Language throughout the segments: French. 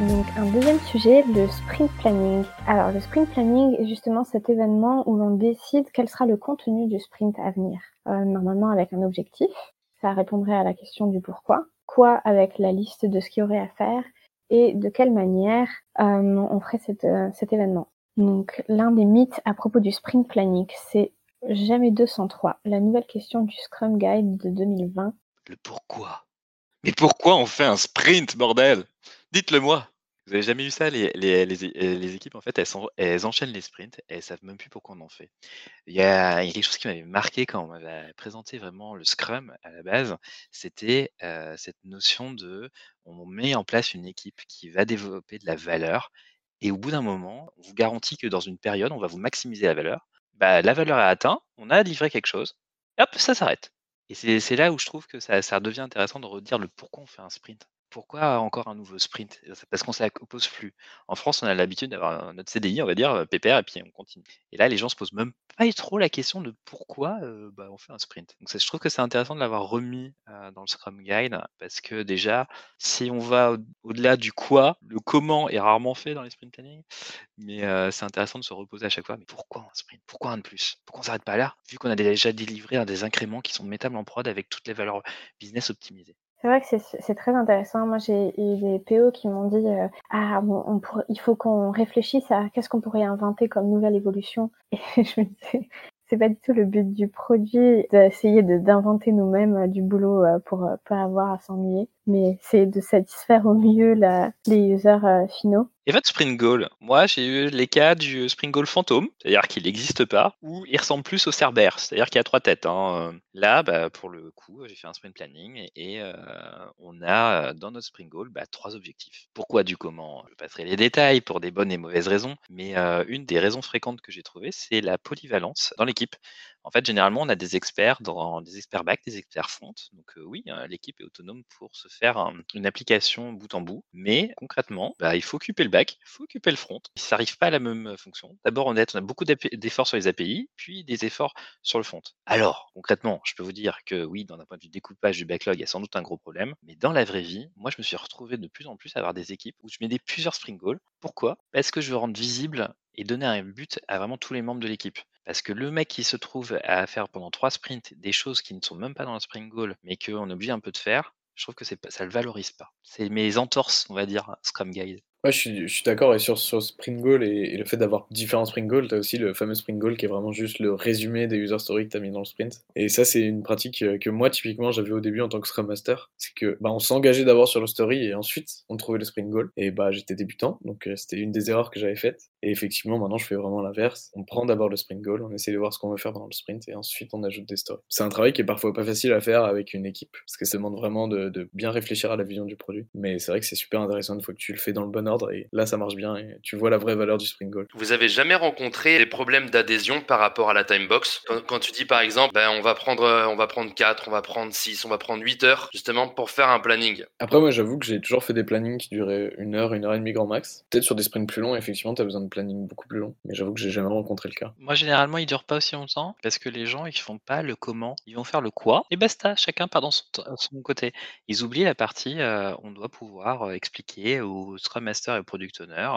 Donc un deuxième sujet, le sprint planning. Alors le sprint planning est justement cet événement où l'on décide quel sera le contenu du sprint à venir. Euh, normalement avec un objectif, ça répondrait à la question du pourquoi. Quoi avec la liste de ce qu'il y aurait à faire et de quelle manière euh, on ferait euh, cet événement. Donc l'un des mythes à propos du sprint planning, c'est jamais 203, la nouvelle question du Scrum Guide de 2020. Le pourquoi? Mais pourquoi on fait un sprint, bordel? Dites-le moi. Vous avez jamais eu ça les, les, équipes, en fait, elles, enchaînent les sprints et elles savent même plus pourquoi on en fait. Il y a, quelque chose qui m'avait marqué quand on m'avait présenté vraiment le Scrum à la base, c'était cette notion de on met en place une équipe qui va développer de la valeur et au bout d'un moment, on vous garantit que dans une période, on va vous maximiser la valeur. Bah, la valeur est atteinte, on a livré quelque chose, hop, ça s'arrête. Et c'est là où je trouve que ça devient intéressant de redire le pourquoi on fait un sprint. Pourquoi encore un nouveau sprint? parce qu'on s'oppose plus. En France, on a l'habitude d'avoir notre CDI, on va dire, pépère et puis on continue. Et là, les gens se posent même pas trop la question de pourquoi, bah, on fait un sprint. Donc je trouve que c'est intéressant de l'avoir remis, dans le Scrum Guide parce que déjà, si on va au delà du quoi, le comment est rarement fait dans les sprint planning, mais c'est intéressant de se reposer à chaque fois: «Mais pourquoi un sprint? Pourquoi un de plus? Pourquoi on s'arrête pas là? Vu qu'on a déjà délivré des incréments qui sont mettables en prod avec toutes les valeurs business optimisées». C'est vrai que c'est très intéressant. Moi, j'ai eu des PO qui m'ont dit euh, ah bon, on il faut qu'on réfléchisse à qu'est-ce qu'on pourrait inventer comme nouvelle évolution. Et je me disais c'est pas du tout le but du produit d'essayer d'inventer nous-mêmes euh, du boulot euh, pour pas avoir à s'ennuyer, mais c'est de satisfaire au mieux la, les users finaux. Et votre Spring Goal Moi, j'ai eu les cas du Spring Goal fantôme, c'est-à-dire qu'il n'existe pas, ou il ressemble plus au Cerbère, c'est-à-dire qu'il a trois têtes. Hein. Là, bah, pour le coup, j'ai fait un sprint planning et euh, on a dans notre Spring Goal bah, trois objectifs. Pourquoi du comment Je passerai les détails pour des bonnes et mauvaises raisons, mais euh, une des raisons fréquentes que j'ai trouvées, c'est la polyvalence dans l'équipe. En fait, généralement, on a des experts dans des experts back, des experts front. Donc oui, hein, l'équipe est autonome pour se faire une application bout en bout. Mais concrètement, bah, il faut occuper le back, il faut occuper le front. Ça n'arrive pas à la même fonction. D'abord, on, a beaucoup d'efforts sur les API, puis des efforts sur le front. Alors, concrètement, je peux vous dire que oui, dans un point de vue découpage du backlog, il y a sans doute un gros problème. Mais dans la vraie vie, moi, je me suis retrouvé de plus en plus à avoir des équipes où je mets des plusieurs spring goals. Pourquoi? Parce que je veux rendre visible et donner un but à vraiment tous les membres de l'équipe. Parce que le mec qui se trouve à faire pendant trois sprints des choses qui ne sont même pas dans le sprint goal, mais qu'on oublie un peu de faire, je trouve que c'est ça le valorise pas. C'est mes entorses, on va dire, Scrum Guide. Ouais, je suis, d'accord. Et sur, sur Spring Goal et, le fait d'avoir différents Spring Goals, tu as aussi le fameux Spring Goal qui est vraiment juste le résumé des user stories que tu as mis dans le sprint. Et ça, c'est une pratique euh, que moi, typiquement, j'avais au début en tant que Scrum Master. C'est que bah, on s'engageait d'abord sur le story et ensuite on trouvait le Spring Goal. Et bah, j'étais débutant, donc euh, c'était une des erreurs que j'avais faites. Et effectivement, maintenant, je fais vraiment l'inverse. On prend d'abord le Spring Goal, on essaie de voir ce qu'on veut faire pendant le sprint et ensuite on ajoute des stories. C'est un travail qui est parfois pas facile à faire avec une équipe parce que ça demande vraiment de, de bien réfléchir à la vision du produit. Mais c'est vrai que c'est super intéressant une fois que tu le fais dans le bon ordre et là, ça marche bien et tu vois la vraie valeur du Spring Goal. Vous avez jamais rencontré des problèmes d'adhésion par rapport à la time box? Quand, tu dis par exemple, ben, on va prendre euh, on va prendre 4, on va prendre 6, on va prendre 8 heures justement pour faire un planning. Après moi j'avoue que j'ai toujours fait des plannings qui duraient une heure, une heure et demie grand max. Peut-être sur des sprints plus longs, effectivement, tu as besoin de planning beaucoup plus long, mais j'avoue que j'ai jamais rencontré le cas. Moi généralement, il dure pas aussi longtemps parce que les gens ils font pas le comment, ils vont faire le quoi et basta, chacun part dans son, côté. Ils oublient la partie euh, on doit pouvoir euh, expliquer au Scrum Master et au Product Owner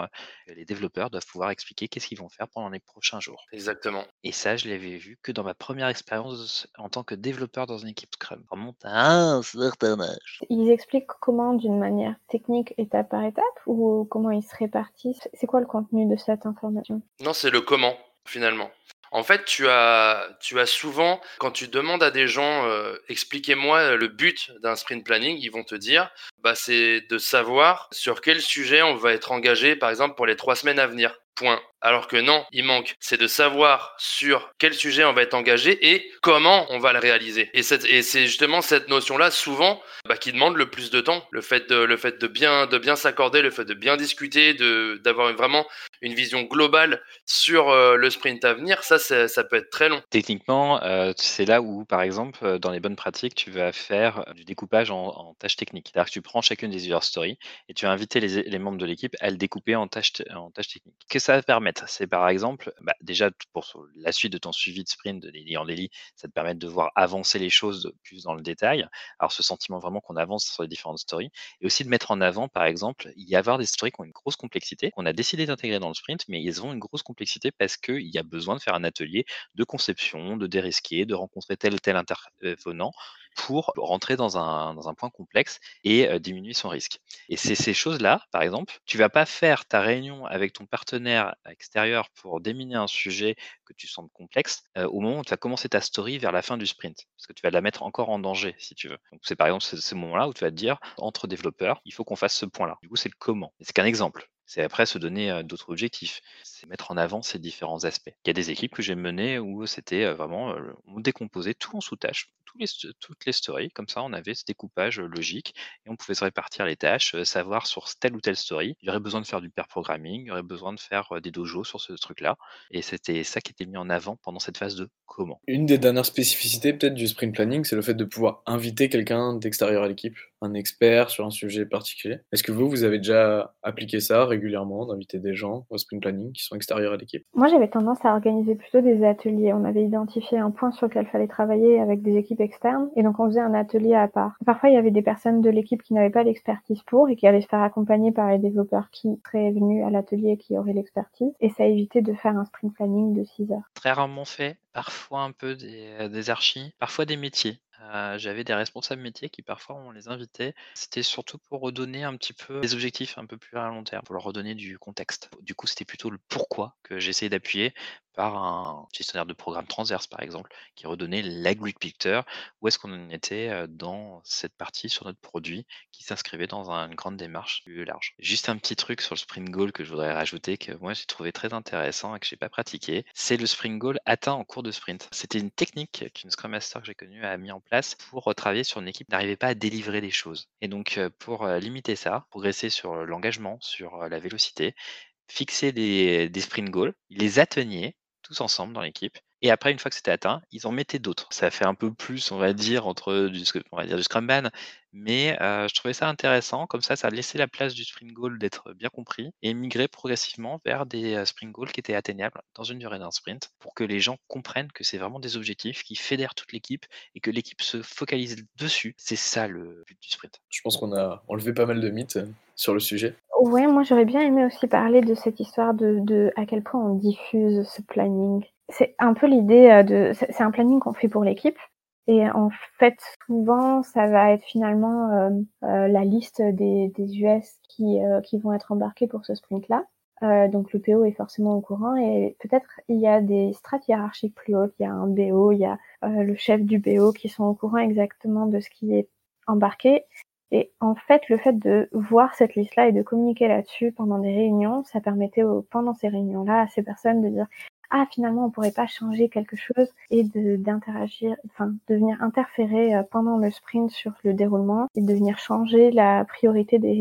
les développeurs doivent pouvoir expliquer qu'est-ce qu'ils vont faire pendant les prochains jours. Exactement. Et ça, je l'avais vu que dans ma première expérience en tant que développeur dans une équipe Scrum. On remonte à un certain âge. Ils expliquent comment d'une manière technique, étape par étape, ou comment ils se répartissent? C'est quoi le contenu de cette information? Non, c'est le comment, finalement. En fait, tu as, tu as souvent, quand tu demandes à des gens, euh, expliquez-moi le but d'un sprint planning, ils vont te dire, bah, c'est de savoir sur quel sujet on va être engagé, par exemple, pour les trois semaines à venir. Point. Alors que non, il manque, c'est de savoir sur quel sujet on va être engagé et comment on va le réaliser. Et, c'est justement cette notion-là, souvent, bah, qui demande le plus de temps. Le fait de, bien, de bien s'accorder, le fait de bien discuter, d'avoir vraiment une vision globale sur euh, le sprint à venir, ça, ça peut être très long. Techniquement, euh, c'est là où, par exemple, euh, dans les bonnes pratiques, tu vas faire du découpage en, tâches techniques. C'est-à-dire que tu prends chacune des user stories et tu vas inviter les, membres de l'équipe à le découper en tâches, en tâches techniques. Que ça va c'est par exemple, bah, déjà pour la suite de ton suivi de sprint de daily en daily, ça te permet de voir avancer les choses plus dans le détail. Alors ce sentiment vraiment qu'on avance sur les différentes stories. Et aussi de mettre en avant, par exemple, il y avoir des stories qui ont une grosse complexité, qu'on a décidé d'intégrer dans le sprint, mais ils ont une grosse complexité parce qu'il y a besoin de faire un atelier de conception, de dérisquer, de rencontrer tel ou tel intervenant pour rentrer dans un, point complexe et diminuer son risque. Et c'est ces choses-là, par exemple, tu vas pas faire ta réunion avec ton partenaire extérieur pour déminer un sujet que tu sens complexe au moment où tu vas commencer ta story vers la fin du sprint, parce que tu vas la mettre encore en danger si tu veux. Donc c'est par exemple ce, moment-là où tu vas te dire entre développeurs, il faut qu'on fasse ce point-là. Du coup, c'est le comment. C'est qu'un exemple. C'est après se donner d'autres objectifs. C'est mettre en avant ces différents aspects. Il y a des équipes que j'ai menées où c'était vraiment, on décomposait tout en sous-tâches, les, toutes les stories. Comme ça, on avait ce découpage logique et on pouvait se répartir les tâches, savoir sur telle ou telle story. Il y aurait besoin de faire du pair programming, il y aurait besoin de faire des dojos sur ce truc-là. Et c'était ça qui était mis en avant pendant cette phase de comment. Une des dernières spécificités peut-être du sprint planning, c'est le fait de pouvoir inviter quelqu'un d'extérieur à l'équipe, un expert sur un sujet particulier. Est-ce que vous, vous avez déjà appliqué ça régulièrement, d'inviter des gens au sprint planning qui sont extérieurs à l'équipe? Moi, j'avais tendance à organiser plutôt des ateliers. On avait identifié un point sur lequel fallait travailler avec des équipes externes et donc on faisait un atelier à part. Parfois, il y avait des personnes de l'équipe qui n'avaient pas l'expertise pour et qui allaient se faire accompagner par les développeurs qui seraient venus à l'atelier et qui auraient l'expertise et ça évitait de faire un sprint planning de 6 heures. Très rarement fait, parfois un peu des, des archis, parfois des métiers. J'avais des responsables métiers qui parfois on les invitait. C'était surtout pour redonner un petit peu des objectifs un peu plus à long terme, pour leur redonner du contexte. Du coup, c'était plutôt le pourquoi que j'essayais d'appuyer par un gestionnaire de programme transverse, par exemple, qui redonnait la grid picture, où est-ce qu'on en était dans cette partie sur notre produit qui s'inscrivait dans une grande démarche plus large? Juste un petit truc sur le sprint goal que je voudrais rajouter, que moi j'ai trouvé très intéressant et que je n'ai pas pratiqué, c'est le sprint goal atteint en cours de sprint. C'était une technique qu'une Scrum Master que j'ai connue a mis en place pour travailler sur une équipe qui n'arrivait pas à délivrer des choses. Et donc pour limiter ça, progresser sur l'engagement, sur la vélocité, fixer des, sprint goals, les atteignaient tous ensemble dans l'équipe. Et après, une fois que c'était atteint, ils en mettaient d'autres. Ça fait un peu plus, on va dire, entre du, on va dire du Scrum Ban, mais je trouvais ça intéressant. Comme ça, ça a laissé la place du Spring Goal d'être bien compris et migrer progressivement vers des Spring Goals qui étaient atteignables dans une durée d'un sprint pour que les gens comprennent que c'est vraiment des objectifs qui fédèrent toute l'équipe et que l'équipe se focalise dessus. C'est ça le but du sprint. Je pense qu'on a enlevé pas mal de mythes sur le sujet. Ouais, moi j'aurais bien aimé aussi parler de cette histoire de, de à quel point on diffuse ce planning. C'est un peu l'idée de. C'est un planning qu'on fait pour l'équipe. Et en fait, souvent, ça va être finalement euh, euh, la liste des, des US qui, euh, qui vont être embarqués pour ce sprint-là. donc le PO est forcément au courant et peut-être il y a des strates hiérarchiques plus hautes. Il y a un BO, il y a le chef du BO qui sont au courant exactement de ce qui est embarqué et en fait, le fait de voir cette liste-là et de communiquer là-dessus pendant des réunions, ça permettait pendant ces réunions-là à ces personnes de dire ah finalement on pourrait pas changer quelque chose et de d'interagir, enfin de venir interférer euh, pendant le sprint sur le déroulement et de venir changer la priorité des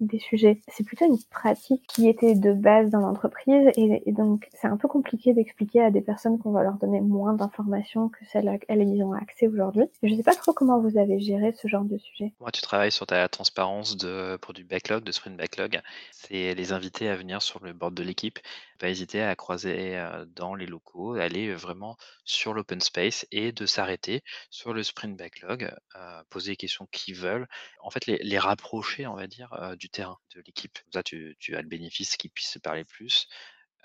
des sujets. C'est plutôt une pratique qui était de base dans l'entreprise et, donc c'est un peu compliqué d'expliquer à des personnes qu'on va leur donner moins d'informations que celles à elles ils ont accès aujourd'hui. Je ne sais pas trop comment vous avez géré ce genre de sujet. Moi, tu travailles sur ta transparence pour du backlog, de sprint backlog. C'est les inviter à venir sur le board de l'équipe. Pas hésiter à croiser dans les locaux, aller vraiment sur l'open space et de s'arrêter sur le sprint backlog, poser les questions qu'ils veulent. En fait, les, rapprocher, on va dire, du terrain, de l'équipe. Ça, tu, as le bénéfice qu'ils puissent se parler plus.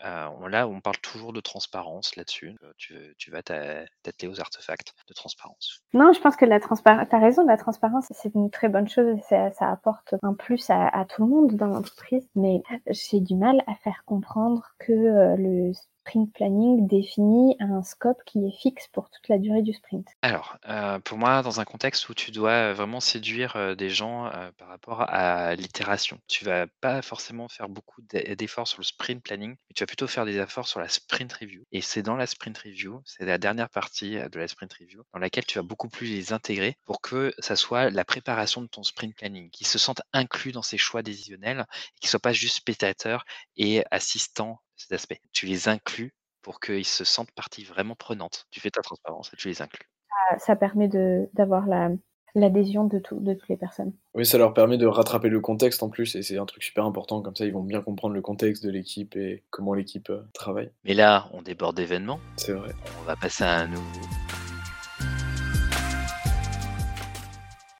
Euh, là, on parle toujours de transparence là-dessus. Tu, vas t'atteler aux artefacts de transparence. Non, je pense que la transparence, tu as raison, la transparence, c'est une très bonne chose. Ça, ça apporte un plus à, tout le monde dans l'entreprise. Mais j'ai du mal à faire comprendre que euh, le sprint planning définit un scope qui est fixe pour toute la durée du sprint Alors, euh, pour moi, dans un contexte où tu dois vraiment séduire euh, des gens euh, par rapport à l'itération, tu vas pas forcément faire beaucoup d'efforts sur le sprint planning, mais tu vas plutôt faire des efforts sur la sprint review. Et c'est dans la sprint review, c'est la dernière partie de la sprint review, dans laquelle tu vas beaucoup plus les intégrer pour que ça soit la préparation de ton sprint planning, qu'ils se sentent inclus dans ces choix décisionnels et qu'ils soient pas juste spectateurs et assistants cet aspect. Tu les inclus pour qu'ils se sentent partie vraiment prenante. Tu fais ta transparence et tu les inclus. Ça, permet d'avoir l'adhésion de, de toutes les personnes. Oui, ça leur permet de rattraper le contexte en plus, et c'est un truc super important, comme ça ils vont bien comprendre le contexte de l'équipe et comment l'équipe euh, travaille. Mais là, on déborde d'événements. C'est vrai. On va passer à un nouveau